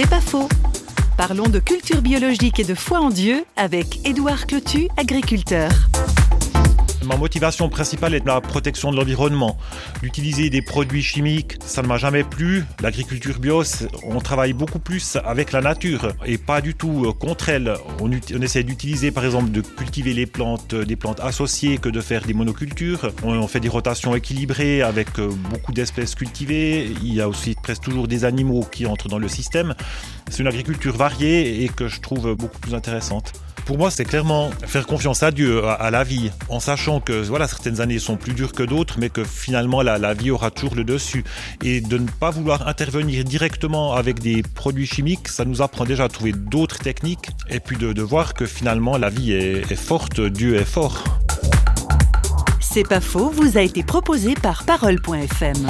C'est pas faux. Parlons de culture biologique et de foi en Dieu avec Édouard Clotu, agriculteur. Ma motivation principale est la protection de l'environnement. D'utiliser des produits chimiques, ça ne m'a jamais plu. L'agriculture bio, on travaille beaucoup plus avec la nature et pas du tout euh, contre elle. On, essaie d'utiliser, par exemple, de cultiver les plantes, des plantes associées que de faire des monocultures. On, fait des rotations équilibrées avec euh, beaucoup d'espèces cultivées. Il y a aussi presque toujours des animaux qui entrent dans le système. C'est une agriculture variée et que je trouve beaucoup plus intéressante. Pour moi, c'est clairement faire confiance à Dieu, à, la vie, en sachant que voilà, certaines années sont plus dures que d'autres, mais que finalement la, vie aura toujours le dessus. Et de ne pas vouloir intervenir directement avec des produits chimiques, ça nous apprend déjà à trouver d'autres techniques, et puis de, de, voir que finalement la vie est, est forte, Dieu est fort. C'est pas faux, vous a été proposé par parole.fm.